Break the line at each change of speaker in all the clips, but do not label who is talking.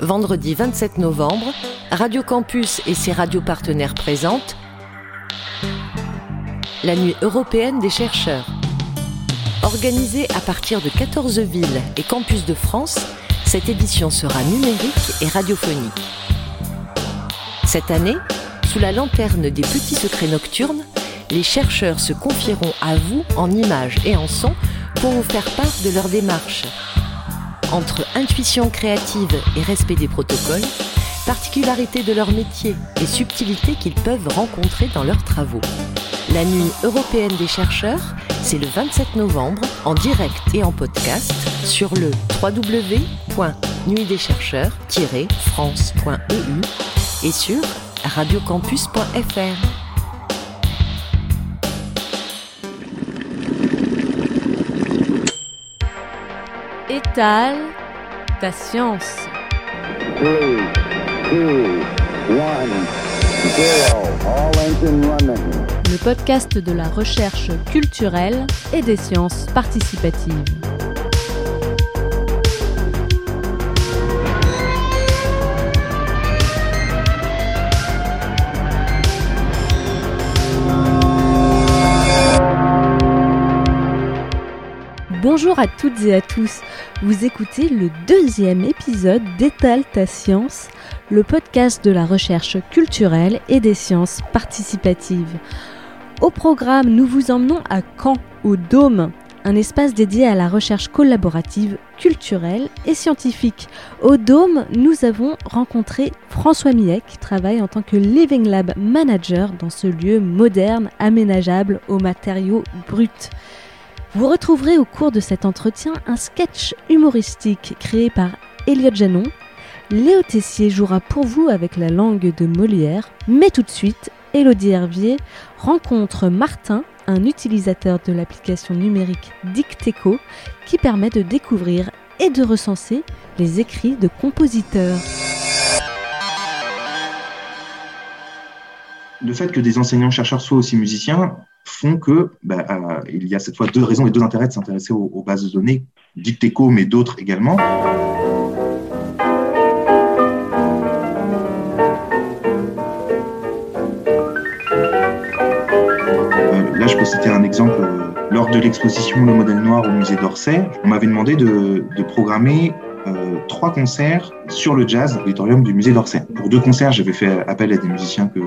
vendredi 27 novembre, Radio Campus et ses radios partenaires présentent la Nuit européenne des chercheurs. Organisée à partir de 14 villes et campus de France, cette édition sera numérique et radiophonique. Cette année, sous la lanterne des petits secrets nocturnes, les chercheurs se confieront à vous en images et en son pour vous faire part de leur démarche. Entre intuition créative et respect des protocoles, particularité de leur métier et subtilité qu'ils peuvent rencontrer dans leurs travaux. La nuit européenne des chercheurs, c'est le 27 novembre en direct et en podcast sur le www.nuitdeschercheurs-france.eu et sur radiocampus.fr.
Ta science.
All engine running.
Le podcast de la recherche culturelle et des sciences participatives. Bonjour à toutes et à tous. Vous écoutez le deuxième épisode d'Étale ta science, le podcast de la recherche culturelle et des sciences participatives. Au programme, nous vous emmenons à Caen, au Dôme, un espace dédié à la recherche collaborative, culturelle et scientifique. Au Dôme, nous avons rencontré François Millet qui travaille en tant que Living Lab Manager dans ce lieu moderne, aménageable aux matériaux bruts. Vous retrouverez au cours de cet entretien un sketch humoristique créé par Elliot Janon. Léo Tessier jouera pour vous avec la langue de Molière, mais tout de suite, Elodie Hervier rencontre Martin, un utilisateur de l'application numérique Dicteco qui permet de découvrir et de recenser les écrits de compositeurs.
le fait que des enseignants-chercheurs soient aussi musiciens font que bah, euh, il y a cette fois deux raisons et deux intérêts de s'intéresser aux, bases de données, Dicteco, mais d'autres également. Euh, là, je peux citer un exemple. euh, Lors de l'exposition Le modèle noir au musée d'Orsay, on m'avait demandé de, programmer trois concerts sur le jazz à l'auditorium du musée d'Orsay. Pour deux concerts, j'avais fait appel à des musiciens que,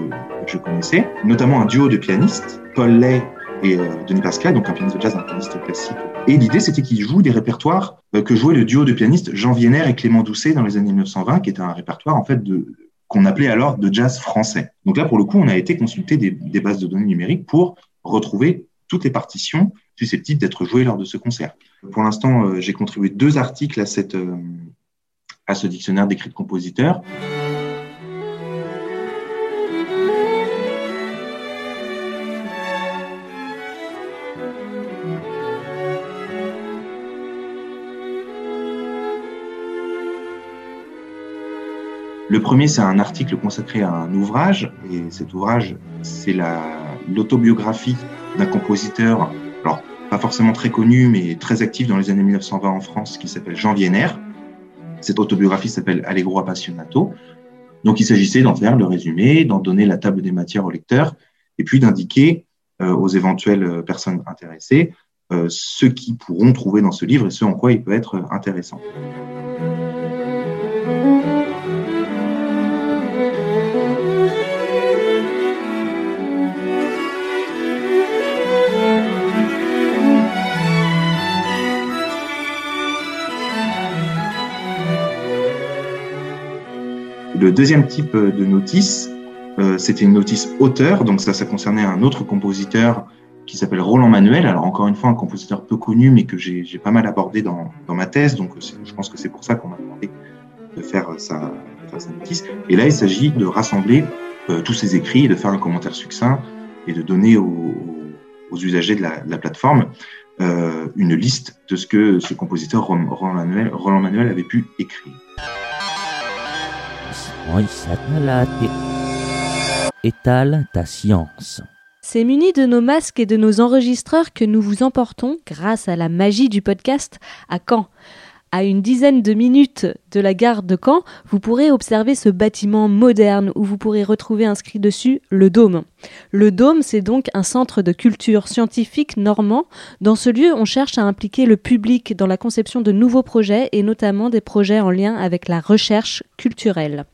je connaissais, notamment un duo de pianistes, Paul Lay et euh, Denis Pascal, donc un pianiste de jazz, un pianiste classique. Et l'idée, c'était qu'ils jouent des répertoires euh, que jouait le duo de pianistes Jean Vienner et Clément Doucet dans les années 1920, qui était un répertoire en fait qu'on appelait alors de jazz français. Donc là, pour le coup, on a été consulter des bases de données numériques pour retrouver toutes les partitions susceptibles d'être jouées lors de ce concert. Pour l'instant, euh, j'ai contribué deux articles à, cette, euh, à ce dictionnaire d'écrits de compositeurs. Le premier, c'est un article consacré à un ouvrage, et cet ouvrage, c'est la- l'autobiographie d'un compositeur, alors pas forcément très connu, mais très actif dans les années 1920 en France, qui s'appelle Jean Vienner. Cette autobiographie s'appelle Allegro Appassionato. Donc il s'agissait d'en faire le résumé, d'en donner la table des matières au lecteur, et puis d'indiquer euh, aux éventuelles euh, personnes intéressées euh, ce qu'ils pourront trouver dans ce livre et ce en quoi il peut être intéressant. Le deuxième type de notice, euh, c'était une notice auteur, donc ça, ça concernait un autre compositeur qui s'appelle Roland Manuel. Alors encore une fois, un compositeur peu connu, mais que j'ai pas mal abordé dans, ma thèse, donc je pense que c'est pour ça qu'on m'a demandé de faire faire sa notice. Et là, il s'agit de rassembler euh, tous ces écrits, de faire un commentaire succinct et de donner aux, usagers de la, plateforme euh, une liste de ce que ce compositeur Roland Manuel avait pu écrire.
C'est muni de nos masques et de nos enregistreurs que nous vous emportons, grâce à la magie du podcast, à Caen. À une dizaine de minutes de la gare de Caen, vous pourrez observer ce bâtiment moderne où vous pourrez retrouver inscrit dessus le Dôme. Le Dôme, c'est donc un centre de culture scientifique normand. Dans ce lieu, on cherche à impliquer le public dans la conception de nouveaux projets et notamment des projets en lien avec la recherche culturelle.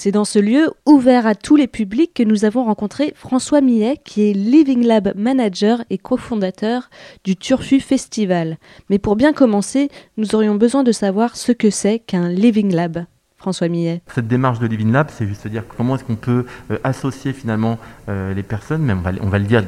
C'est dans ce lieu, ouvert à tous les publics, que nous avons rencontré François Millet, qui est Living Lab Manager et cofondateur du Turfu Festival. Mais pour bien commencer, nous aurions besoin de savoir ce que c'est qu'un Living Lab. François Millet.
Cette démarche de Living Lab, c'est juste dire comment est-ce qu'on peut euh, associer finalement euh, les personnes, même on va, le dire,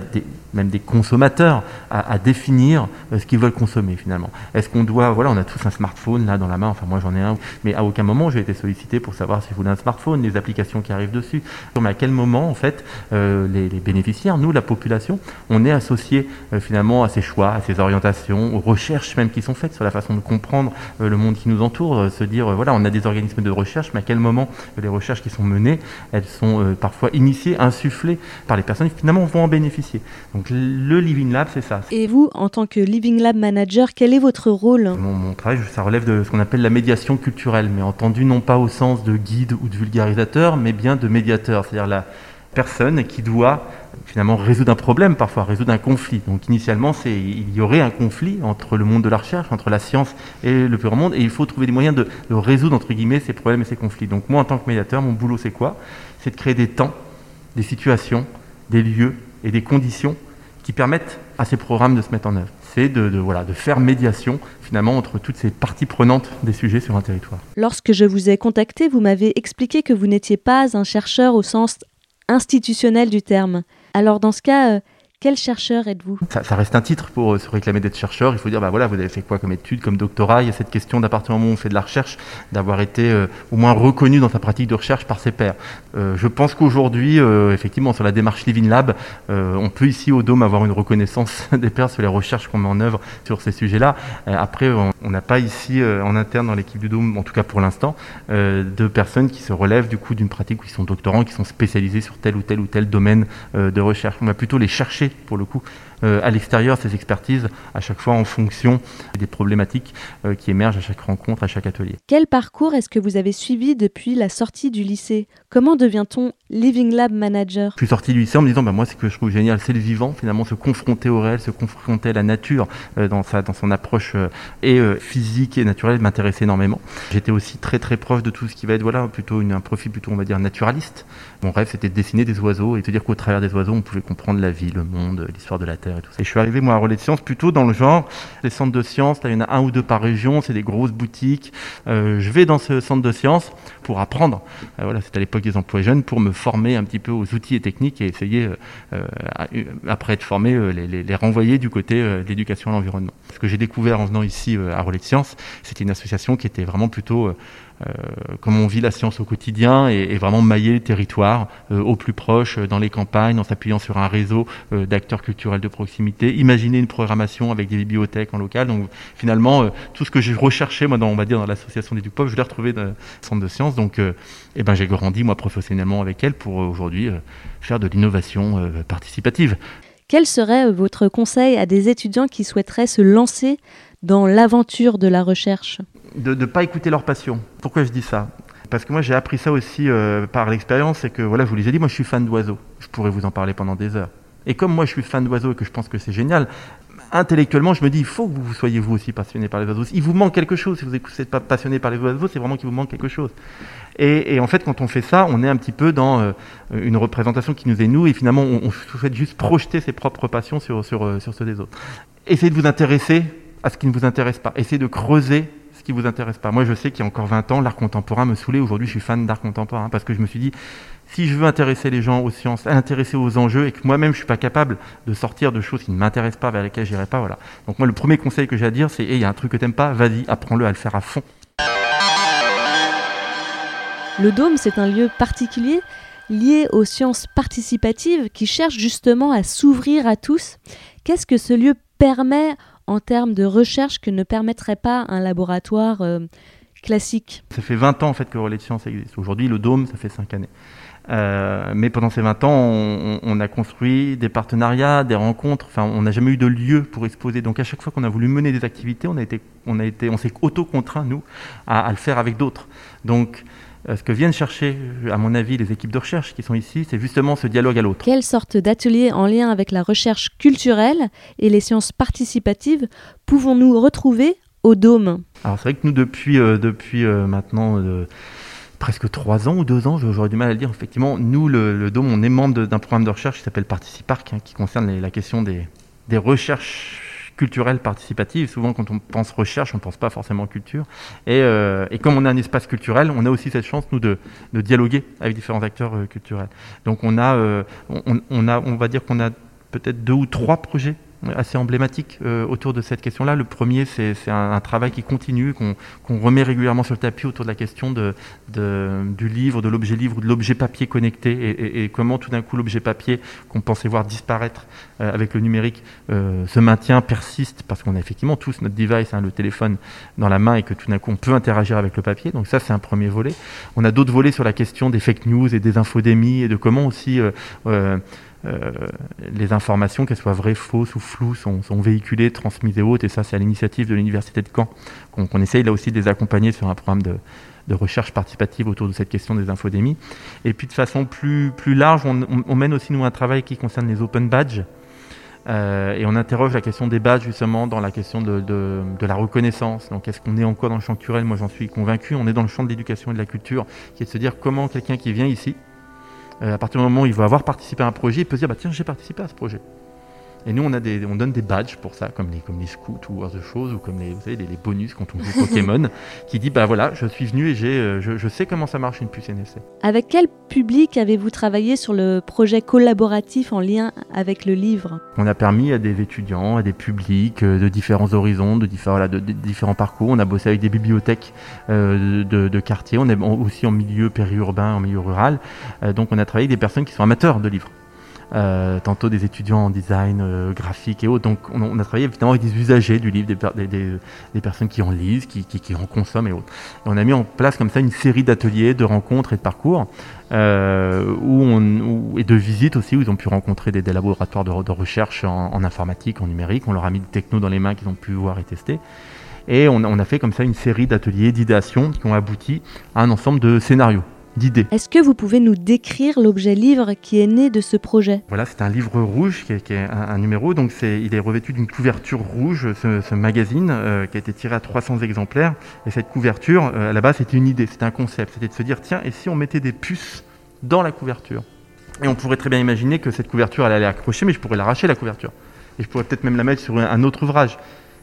même des consommateurs, à, définir euh, ce qu'ils veulent consommer finalement. Est-ce qu'on doit, voilà, on a tous un smartphone là dans la main, enfin moi j'en ai un, mais à aucun moment j'ai été sollicité pour savoir si je voulais un smartphone, les applications qui arrivent dessus. Mais à quel moment en fait les, les, bénéficiaires, nous la population, on est associé finalement à ces choix, à ces orientations, aux recherches même qui sont faites sur la façon de comprendre le monde qui nous entoure, se dire voilà, on a des organismes de recherche, mais à quel moment les recherches qui sont menées, elles sont euh, parfois initiées, insufflées par les personnes qui finalement vont en bénéficier. Donc le Living Lab, c'est ça.
Et vous, en tant que Living Lab Manager, quel est votre rôle?
Mon, mon, travail, ça relève de ce qu'on appelle la médiation culturelle, mais entendu non pas au sens de guide ou de vulgarisateur, mais bien de médiateur, c'est-à-dire la personne qui doit finalement résoudre un problème, parfois résoudre un conflit. Donc initialement, il y aurait un conflit entre le monde de la recherche, entre la science et le grand monde, et il faut trouver des moyens de, résoudre, entre guillemets, ces problèmes et ces conflits. Donc moi, en tant que médiateur, mon boulot, c'est quoi? C'est de créer des temps, des situations, des lieux et des conditions qui permettent à ces programmes de se mettre en œuvre. C'est de, voilà, de faire médiation finalement entre toutes ces parties prenantes des sujets sur un territoire.
Lorsque je vous ai contacté, vous m'avez expliqué que vous n'étiez pas un chercheur au sens institutionnel du terme. Alors dans ce cas, euh, quel chercheur êtes-vous?
Ça, reste un titre pour euh, se réclamer d'être chercheur. Il faut dire, bah voilà, vous avez fait quoi comme étude, comme doctorat? Il y a cette question d'à partir du moment où on fait de la recherche, d'avoir été euh, au moins reconnu dans sa pratique de recherche par ses pairs. Euh, je pense qu'aujourd'hui, effectivement, sur la démarche Living Lab, on peut ici au Dôme avoir une reconnaissance des pairs sur les recherches qu'on met en œuvre sur ces sujets-là. après, on n'a pas ici en interne dans l'équipe du Dôme, en tout cas pour l'instant, de personnes qui se relèvent du coup d'une pratique où ils sont doctorants, qui sont spécialisés sur tel ou tel ou tel domaine de recherche. On va plutôt les chercher pour le coup, à l'extérieur ces expertises, à chaque fois en fonction des problématiques euh, qui émergent à chaque rencontre, à chaque atelier.
Quel parcours est-ce que vous avez suivi depuis la sortie du lycée? Comment devient-on Living Lab Manager?
Je suis sorti du lycée en me disant, bah, moi, ce que je trouve génial, c'est le vivant, finalement, se confronter au réel, se confronter à la nature euh, dans, sa, dans son approche et physique et naturelle, m'intéressait énormément. J'étais aussi très très proche de tout ce qui va être, voilà, plutôt une, un profil plutôt, on va dire, naturaliste. Mon rêve, c'était de dessiner des oiseaux et de dire qu'au travers des oiseaux, on pouvait comprendre la vie, le monde, l'histoire de la Terre et je suis arrivé, moi, à Relais de Sciences, plutôt dans le genre, les centres de sciences, il y en a un ou deux par région, c'est des grosses boutiques. Euh, je vais dans ce centre de sciences pour apprendre, euh, voilà, c'était à l'époque des emplois jeunes, pour me former un petit peu aux outils et techniques et essayer, euh, après être formé, les, renvoyer du côté de l'éducation à l'environnement. Ce que j'ai découvert en venant ici à Relais de Sciences, c'était une association qui était vraiment plutôt comment on vit la science au quotidien et, vraiment mailler le territoire euh, au plus proche, euh, dans les campagnes, en s'appuyant sur un réseau d'acteurs culturels de proximité, imaginer une programmation avec des bibliothèques en local. Donc finalement, tout ce que j'ai recherché, moi, dans, on va dire, dans l'association des Dupop, je l'ai retrouvé dans le centre de sciences. Donc eh ben, j'ai grandi, moi, professionnellement avec elle pour aujourd'hui faire de l'innovation participative.
Quel serait votre conseil à des étudiants qui souhaiteraient se lancer dans l'aventure de la recherche?
De ne pas écouter leur passion. Pourquoi je dis ça? Parce que moi j'ai appris ça aussi euh, par l'expérience, c'est que voilà, je vous l'ai dit, moi je suis fan d'oiseaux. Je pourrais vous en parler pendant des heures. Et comme moi je suis fan d'oiseaux et que je pense que c'est génial, intellectuellement je me dis, il faut que vous soyez vous aussi passionné par les oiseaux. Il vous manque quelque chose. Si vous n'êtes pas passionné par les oiseaux, c'est vraiment qu'il vous manque quelque chose. Et, en fait, quand on fait ça, on est un petit peu dans euh, une représentation qui nous est nous, et finalement on, on souhaite juste projeter ses propres passions sur, sur, euh, sur ceux des autres. Essayez de vous intéresser à ce qui ne vous intéresse pas. Essayez de creuser ce qui vous intéresse pas. Moi, je sais qu'il y a encore 20 ans, l'art contemporain me saoulait. Aujourd'hui, je suis fan d'art contemporain parce que je me suis dit, si je veux intéresser les gens aux sciences, intéresser aux enjeux et que moi-même je suis pas capable de sortir de choses qui ne m'intéressent pas, vers lesquelles j'irai pas, voilà. Donc moi, le premier conseil que j'ai à dire, c'est, il y a un truc que t'aimes pas, vas-y, apprends-le à le faire à fond.
Le Dôme, c'est un lieu particulier lié aux sciences participatives qui cherchent justement à s'ouvrir à tous. Qu'est-ce que ce lieu permet en termes de recherche que ne permettrait pas un laboratoire euh, classique
Ça fait 20 ans en fait que Relais de Sciences existe. Aujourd'hui, le Dôme, ça fait 5 années. Euh, mais pendant ces 20 ans, on, a construit des partenariats, des rencontres. Enfin, on n'a jamais eu de lieu pour exposer. Donc, à chaque fois qu'on a voulu mener des activités, on on on s'est auto-contraint nous à, à, le faire avec d'autres. Donc, ce que viennent chercher, à mon avis, les équipes de recherche qui sont ici, c'est justement ce dialogue à l'autre.
Quelle sorte d'atelier en lien avec la recherche culturelle et les sciences participatives pouvons-nous retrouver au Dôme?
Alors, c'est vrai que nous, depuis, euh, depuis euh, maintenant euh, presque trois ans ou deux ans, j'aurais du mal à le dire. Effectivement, nous, le, le Dôme, on est membre d'un programme de recherche qui s'appelle Participarc, hein, qui concerne les, la question des, des recherches culturelles participatives. Souvent, quand on pense recherche, on ne pense pas forcément culture. Et, euh, et, comme on a un espace culturel, on a aussi cette chance, nous, de, de dialoguer avec différents acteurs euh, culturels. Donc, on a, euh, on, on, a, on va dire qu'on a peut-être deux ou trois projets assez emblématique euh, autour de cette question-là. Le premier, c'est un, un, travail qui continue, qu'on qu remet régulièrement sur le tapis autour de la question de, de du livre, de l'objet livre ou de l'objet papier connecté et, et, et comment tout d'un coup l'objet papier qu'on pensait voir disparaître euh, avec le numérique euh, se maintient, persiste, parce qu'on a effectivement tous notre device, hein, le téléphone dans la main et que tout d'un coup on peut interagir avec le papier. Donc ça, c'est un premier volet. On a d'autres volets sur la question des fake news et des infodémies et de comment aussi euh, euh, les informations, qu'elles soient vraies, fausses ou floues, sont, véhiculées, transmises et autres. Et ça, c'est à l'initiative de l'Université de Caen qu'on qu essaye là aussi de les accompagner sur un programme de, recherche participative autour de cette question des infodémies. Et puis de façon plus, plus large, on, mène aussi nous un travail qui concerne les open badges. Euh, et on interroge la question des badges justement dans la question de, de, la reconnaissance. Donc est-ce qu'on est encore dans le champ culturel? Moi j'en suis convaincu. On est dans le champ de l'éducation et de la culture, qui est de se dire comment quelqu'un qui vient ici, euh, à partir du moment où il va avoir participé à un projet, il peut se dire bah, tiens, j'ai participé à ce projet. Et nous, on, a des, on donne des badges pour ça, comme les, comme les scouts ou autre chose, ou comme les, vous savez, les, les bonus quand on joue Pokémon, qui dit bah voilà, je suis venu et j'ai, euh, je, je, sais comment ça marche une puce NSC.
Avec quel public avez-vous travaillé sur le projet collaboratif en lien avec le livre?
On a permis à des étudiants, à des publics euh, de différents horizons, de, différents, voilà, de, de, différents parcours. On a bossé avec des bibliothèques euh, de, de quartier, on est aussi en milieu périurbain, en milieu rural. Euh, donc on a travaillé avec des personnes qui sont amateurs de livres. Euh, tantôt des étudiants en design euh, graphique et autres. Donc on, a travaillé évidemment avec des usagers du livre, des, personnes qui en lisent, qui, en consomment et autres. Et on a mis en place comme ça une série d'ateliers, de rencontres et de parcours euh, et de visites aussi, où ils ont pu rencontrer des, laboratoires de, recherche en, informatique, en numérique. On leur a mis des technos dans les mains qu'ils ont pu voir et tester. Et on, on a fait comme ça une série d'ateliers, d'idéations qui ont abouti à un ensemble de scénarios d'idées.
Est-ce que vous pouvez nous décrire l'objet livre qui est né de ce projet?
Voilà, c'est un livre rouge qui est, qui est un, un, numéro, donc c'est, il est revêtu d'une couverture rouge, ce, ce magazine euh, qui a été tiré à 300 exemplaires. Et cette couverture, euh, à la base, c'était une idée, c'était un concept, c'était de se dire tiens, et si on mettait des puces dans la couverture? Et on pourrait très bien imaginer que cette couverture, elle allait accrocher, mais je pourrais l'arracher la couverture. Et je pourrais peut-être même la mettre sur un autre ouvrage.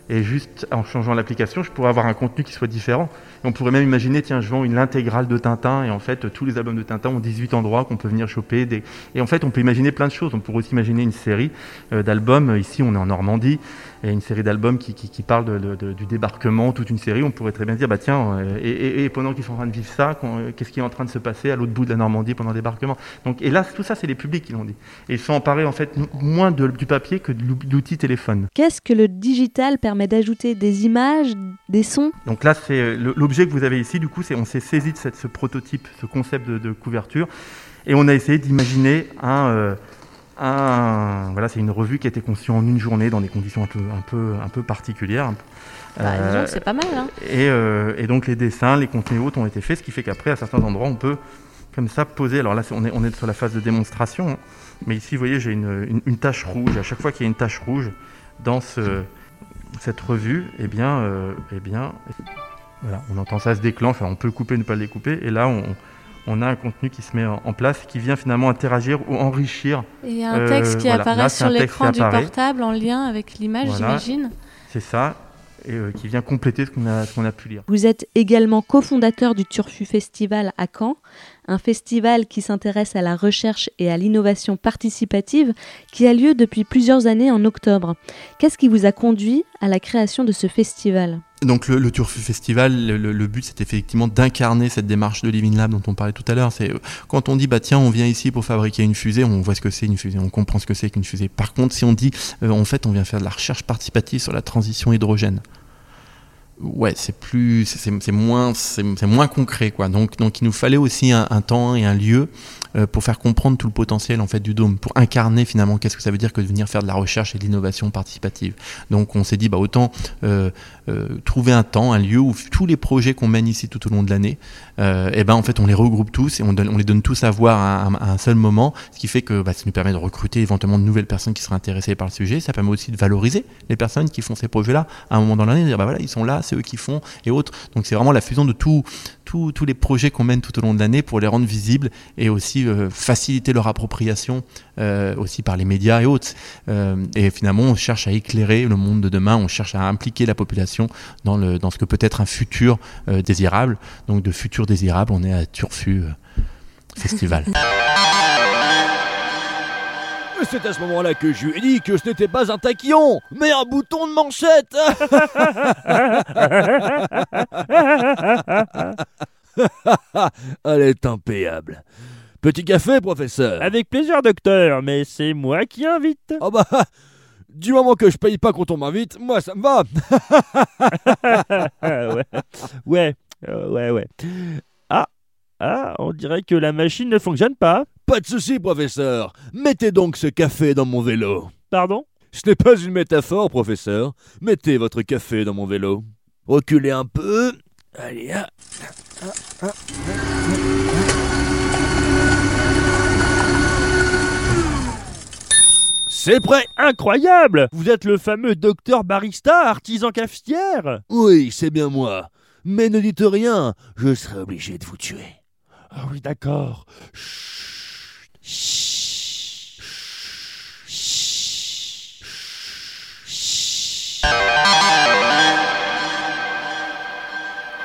Et juste en changeant l'application, je pourrais avoir un contenu qui soit différent. Et on pourrait même imaginer, tiens, je vends une intégrale de Tintin, et en fait, tous les albums de Tintin ont 18 endroits qu'on peut venir choper. Et en fait, on peut imaginer plein de choses. On pourrait aussi imaginer une série euh, d'albums. Ici, on est en Normandie, et une série d'albums qui, qui, qui parle du débarquement, toute une série. On pourrait très bien dire, bah tiens, euh, et, pendant qu'ils sont en train de vivre ça, euh, qu'est-ce qui est en train de se passer à l'autre bout de la Normandie pendant le débarquement? Donc, Et là, tout ça, c'est les publics qui l'ont dit. Et ils sont emparés, en fait, moins du papier que de l'outil téléphone.
Qu'est-ce que le digital permet d'ajouter des images, des sons
Donc là, c'est l'objet que vous avez ici. Du coup, on s'est saisi de cette, ce prototype, ce concept de, de, couverture, et on a essayé d'imaginer un, euh, un, voilà, c'est une revue qui a été conçue en une journée dans des conditions un peu, un peu, un peu particulières.
Bah, euh, c'est pas mal. Hein.
Et, euh, et, donc les dessins, les contenus autres ont été faits, ce qui fait qu'après, à certains endroits, on peut comme ça poser. Alors là, on est, on est sur la phase de démonstration, hein. mais ici, vous voyez, j'ai une, une, une, tache rouge. À chaque fois qu'il y a une tache rouge dans ce, cette revue, eh bien, euh, eh bien, voilà, on entend ça se déclenche. on peut le couper, ne pas le découper, et là, on, on a un contenu qui se met en place, qui vient finalement interagir ou enrichir.
Et il y a un texte euh, qui voilà. apparaît Là, sur l'écran du portable en lien avec l'image, voilà. j'imagine.
C'est ça et euh, qui vient compléter ce qu'on a, qu a, pu lire.
Vous êtes également cofondateur du Turfu Festival à Caen, un festival qui s'intéresse à la recherche et à l'innovation participative qui a lieu depuis plusieurs années en octobre. Qu'est-ce qui vous a conduit à la création de ce festival?
Donc le, le Festival, le, but c'est effectivement d'incarner cette démarche de Living Lab dont on parlait tout à l'heure. C'est quand on dit bah tiens on vient ici pour fabriquer une fusée, on voit ce que c'est une fusée, on comprend ce que c'est qu'une fusée. Par contre si on dit euh, en fait on vient faire de la recherche participative sur la transition hydrogène, ouais, c'est plus, c'est moins, c'est moins concret, quoi. Donc, donc, il nous fallait aussi un, temps et un lieu pour faire comprendre tout le potentiel en fait du dôme, pour incarner finalement qu'est-ce que ça veut dire que de venir faire de la recherche et de l'innovation participative. Donc on s'est dit bah autant trouver un temps, un lieu où tous les projets qu'on mène ici tout au long de l'année, et eh ben en fait on les regroupe tous et on, on les donne tous à voir à, un seul moment, ce qui fait que bah, ça nous permet de recruter éventuellement de nouvelles personnes qui seraient intéressées par le sujet. Ça permet aussi de valoriser les personnes qui font ces projets-là à un moment dans l'année, de dire bah voilà, ils sont là, c'est eux qui font et autres. Donc c'est vraiment la fusion de tous les projets qu'on mène tout au long de l'année pour les rendre visibles et aussi euh, faciliter leur appropriation euh, aussi par les médias et autres. Euh, et finalement, on cherche à éclairer le monde de demain, on cherche à impliquer la population dans, le, dans ce que peut être un futur désirable. Donc de futur désirable, on est à Turfu Festival.
C'est à ce moment-là que je lui ai dit que ce n'était pas un taquillon, mais un bouton de manchette Elle est impayable. Petit café, professeur
Avec plaisir, docteur, mais c'est moi qui invite.
Oh bah, du moment que je paye pas quand on m'invite, moi ça me va
Ouais, ouais, euh, ouais, ouais. Ah, ah, on dirait que la machine ne fonctionne pas.
Pas de souci, professeur. Mettez donc ce café dans mon vélo.
Pardon?
Ce n'est pas une métaphore, professeur. Mettez votre café dans mon vélo. Reculez un peu. Allez, ah, ah, ah, C'est prêt
Incroyable Vous êtes le fameux docteur barista, artisan cafetière
Oui, c'est bien moi. Mais ne dites rien, je serai obligé de vous tuer.
Ah oui, d'accord.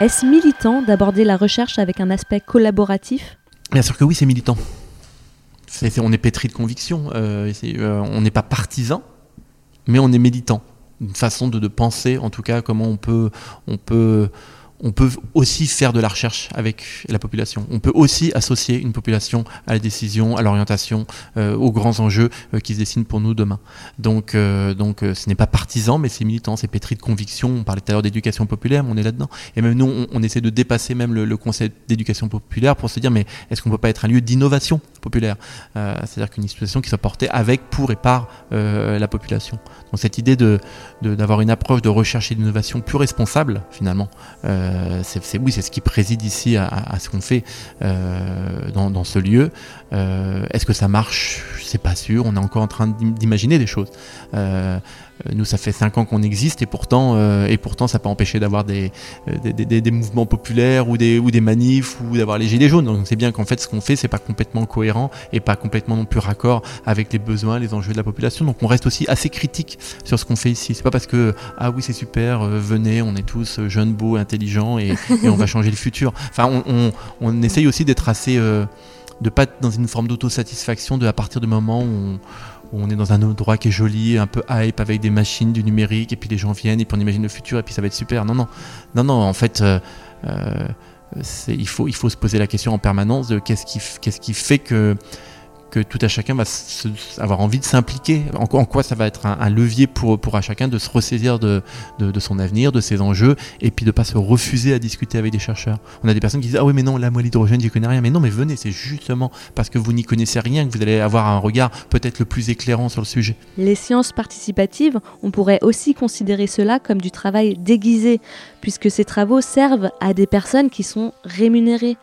Est-ce militant d'aborder la recherche avec un aspect collaboratif?
Bien sûr que oui, c'est militant. on est pétri de conviction. Euh, euh, on n'est pas partisan, mais on est militant. Une façon de, penser, en tout cas, comment on peut on peut aussi faire de la recherche avec la population. On peut aussi associer une population à la décision, à l'orientation, euh, aux grands enjeux euh, qui se dessinent pour nous demain. Donc, euh, donc ce n'est pas partisan, mais c'est militant, c'est pétri de conviction. On parlait tout à l'heure d'éducation populaire, mais on est là-dedans. Et même nous, on, essaie de dépasser même le, concept d'éducation populaire pour se dire, mais est-ce qu'on ne peut pas être un lieu d'innovation populaire C'est-à-dire qu'une institution qui soit portée avec, pour et par la population. Donc cette idée de d'avoir une approche de recherche et d'innovation plus responsable, finalement. Euh, c'est oui, c'est ce qui préside ici à, ce qu'on fait euh, dans, ce lieu. Euh, est-ce que ça marche? C'est pas sûr. On est encore en train d'imaginer des choses. Euh, nous, ça fait 5 ans qu'on existe et pourtant, euh, et pourtant ça peut empêcher d'avoir euh, des, des, des, mouvements populaires ou des, ou des manifs ou d'avoir les gilets jaunes. Donc c'est bien qu'en fait ce qu'on fait, c'est pas complètement cohérent et pas complètement non plus raccord avec les besoins, les enjeux de la population. Donc on reste aussi assez critique sur ce qu'on fait ici. C'est pas parce que ah oui c'est super, venez, on est tous jeunes, beaux, intelligents et, on va changer le futur. Enfin on, on, essaye aussi d'être assez de pas être dans une forme d'autosatisfaction de à partir du moment où on, on est dans un endroit qui est joli, un peu hype avec des machines, du numérique, et puis les gens viennent et puis on imagine le futur et puis ça va être super. Non, non, non, non. En fait, euh, euh, il faut se poser la question en permanence de qu'est-ce qui qu'est-ce qui fait que que tout à chacun va avoir envie de s'impliquer. En, quoi ça va être un, levier pour, à chacun de se ressaisir de, son avenir, de ses enjeux, et puis de pas se refuser à discuter avec des chercheurs. On a des personnes qui disent ah oui mais non la moi l'hydrogène j'y connais rien, mais non mais venez c'est justement parce que vous n'y connaissez rien que vous allez avoir un regard peut-être le plus éclairant sur le sujet.
Les sciences participatives, on pourrait aussi considérer cela comme du travail déguisé, puisque ces travaux servent à des personnes qui sont rémunérées.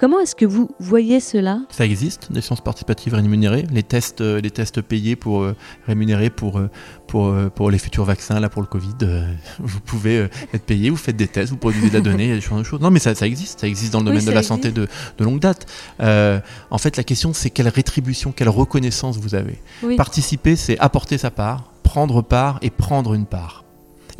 Comment est-ce que vous voyez cela?
Ça existe, des sciences participatives rémunérées, les tests, euh, les tests payés pour euh, rémunérer pour, euh, pour, pour les futurs vaccins, là pour le Covid. vous pouvez être payé, vous faites des tests, vous produisez de la donnée, il y a des choses. Non, mais ça, ça existe, ça existe dans le domaine de la santé de, de, longue date. en fait, la question, c'est quelle rétribution, quelle reconnaissance vous avez? Participer, c'est apporter sa part, prendre part et prendre une part.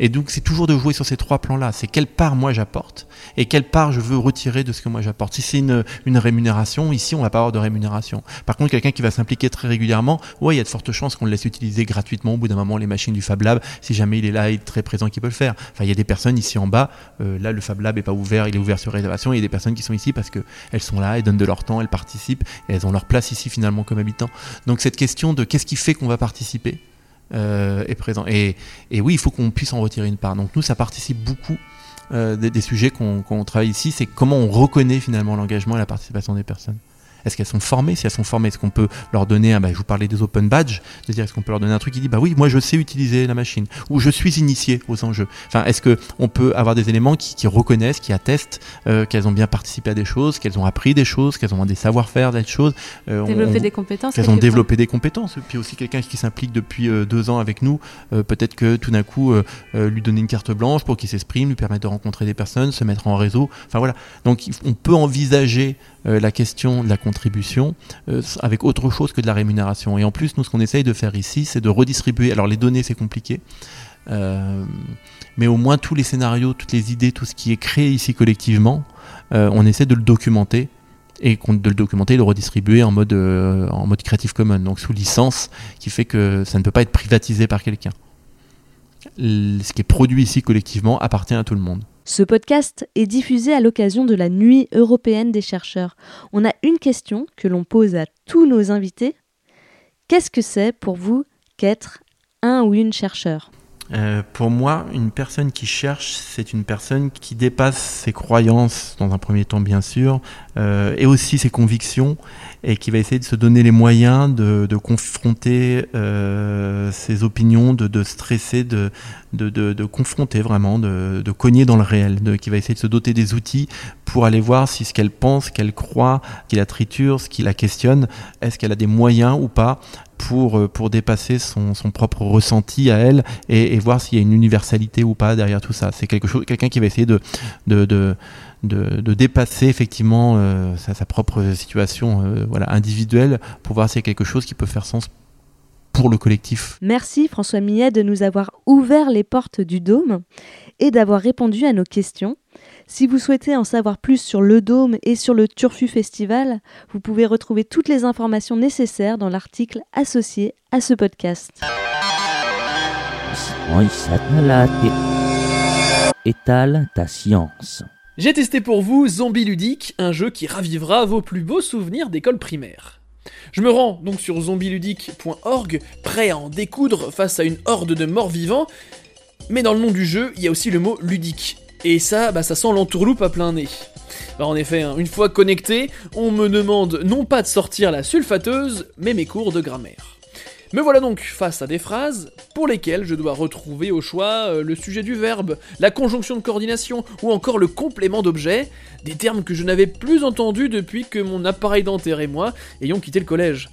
Et donc c'est toujours de jouer sur ces trois plans-là. C'est quelle part moi j'apporte et quelle part je veux retirer de ce que moi j'apporte. Si c'est une, rémunération, ici on va pas avoir de rémunération. Par contre, quelqu'un qui va s'impliquer très régulièrement, ouais, il y a de fortes chances qu'on le laisse utiliser gratuitement au bout d'un moment les machines du Fab Lab, si jamais il est là et très présent qui peut le faire. Enfin, il y a des personnes ici en bas, euh, là le Fab Lab est pas ouvert, il est ouvert sur réservation. Il y a des personnes qui sont ici parce que elles sont là, elles donnent de leur temps, elles participent et elles ont leur place ici finalement comme habitants. Donc cette question de qu'est-ce qui fait qu'on va participer, euh, est présent. Et, oui, il faut qu'on puisse en retirer une part. Donc nous, ça participe beaucoup euh, des, sujets qu'on travaille ici, c'est comment on reconnaît finalement l'engagement et la participation des personnes. Est-ce qu'elles sont formées? Si elles sont formées, est-ce qu'on peut leur donner, un, bah, je vous parlais des open badges, c'est-à-dire est-ce qu'on peut leur donner un truc qui dit, bah oui, moi je sais utiliser la machine, ou je suis initié aux enjeux? Enfin, est-ce qu'on peut avoir des éléments qui, reconnaissent, qui attestent euh, qu'elles ont bien participé à des choses, qu'elles ont appris des choses, qu'elles ont des savoir-faire, des choses.
Euh, développer des compétences.
Qu'elles ont développé des compétences. Puis aussi quelqu'un qui s'implique depuis euh, deux ans avec nous, peut-être que tout d'un coup, lui donner une carte blanche pour qu'il s'exprime, lui permettre de rencontrer des personnes, se mettre en réseau. Enfin voilà. Donc on peut envisager la question de la contribution avec autre chose que de la rémunération. Et en plus, nous, ce qu'on essaye de faire ici, c'est de redistribuer. Alors les données, c'est compliqué. Euh, mais au moins tous les scénarios, toutes les idées, tout ce qui est créé ici collectivement, euh, on essaie de le documenter et de le documenter et le redistribuer en mode, euh, en mode Creative Commons, donc sous licence, qui fait que ça ne peut pas être privatisé par quelqu'un. Ce qui est produit ici collectivement appartient à tout le monde.
Ce podcast est diffusé à l'occasion de la Nuit européenne des chercheurs. On a une question que l'on pose à tous nos invités. Qu'est-ce que c'est pour vous qu'être un ou une chercheur?
Euh, pour moi, une personne qui cherche, c'est une personne qui dépasse ses croyances, dans un premier temps bien sûr, euh, et aussi ses convictions, et qui va essayer de se donner les moyens de, confronter euh, ses opinions, de, stresser, de, de, confronter vraiment, de, cogner dans le réel, qui va essayer de se doter des outils pour aller voir si ce qu'elle pense, qu'elle croit, qui la triture, ce qui la questionne, est-ce qu'elle a des moyens ou pas pour, euh, pour dépasser son, son propre ressenti à elle et, voir s'il y a une universalité ou pas derrière tout ça. C'est quelque chose, quelqu'un qui va essayer de, de, de de, dépasser effectivement euh, sa, propre situation euh, voilà, individuelle pour voir s'il y a quelque chose qui peut faire sens pour le collectif.
Merci François Millet de nous avoir ouvert les portes du Dôme et d'avoir répondu à nos questions. Si vous souhaitez en savoir plus sur le Dôme et sur le Turfu Festival, vous pouvez retrouver toutes les informations nécessaires dans l'article associé à ce podcast.
Étale ta science.
J'ai testé pour vous Zombie Ludique, un jeu qui ravivera vos plus beaux souvenirs d'école primaire. Je me rends donc sur zombieludique.org, prêt à en découdre face à une horde de morts vivants, mais dans le nom du jeu, il y a aussi le mot ludique. Et ça, bah, ça sent l'entourloupe à plein nez. Alors en effet, hein, une fois connecté, on me demande non pas de sortir la sulfateuse, mais mes cours de grammaire. Me voilà donc face à des phrases pour lesquelles je dois retrouver au choix euh, le sujet du verbe, la conjonction de coordination ou encore le complément d'objet, des termes que je n'avais plus entendus depuis que mon appareil dentaire et moi ayons quitté le collège.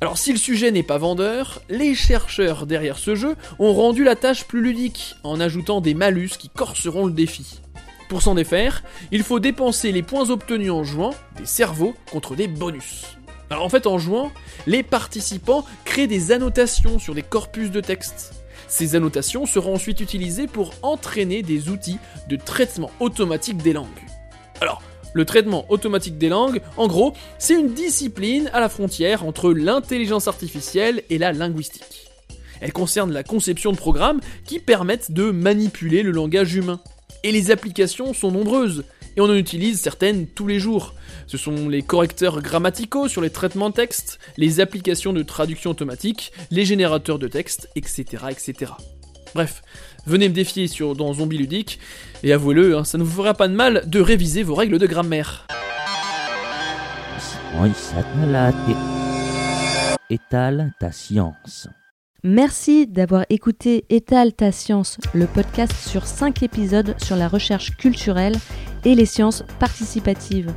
Alors si le sujet n'est pas vendeur, les chercheurs derrière ce jeu ont rendu la tâche plus ludique en ajoutant des malus qui corseront le défi. Pour s'en défaire, il faut dépenser les points obtenus en jouant des cerveaux contre des bonus. En fait en jouant, les participants créent des annotations sur des corpus de texte. Ces annotations seront ensuite utilisées pour entraîner des outils de traitement automatique des langues. Alors, le traitement automatique des langues, en gros, c'est une discipline à la frontière entre l'intelligence artificielle et la linguistique. Elle concerne la conception de programmes qui permettent de manipuler le langage humain. Et les applications sont nombreuses, et on en utilise certaines tous les jours. Ce sont les correcteurs grammaticaux sur les traitements de texte, les applications de traduction automatique, les générateurs de texte, etc. etc. Bref, venez me défier sur, dans Zombie Ludique, et avouez-le, hein, ça ne vous fera pas de mal de réviser vos règles de grammaire.
Étale ta science.
Merci d'avoir écouté Étale ta science, le podcast sur 5 épisodes sur la recherche culturelle et les sciences participatives.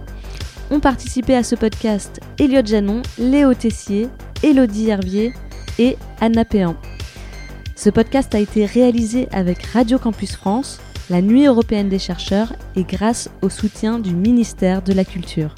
Ont participé à ce podcast Elliot Janon, Léo Tessier, Elodie Hervier et Anna Péan. Ce podcast a été réalisé avec Radio Campus France, la Nuit européenne des chercheurs et grâce au soutien du ministère de la Culture.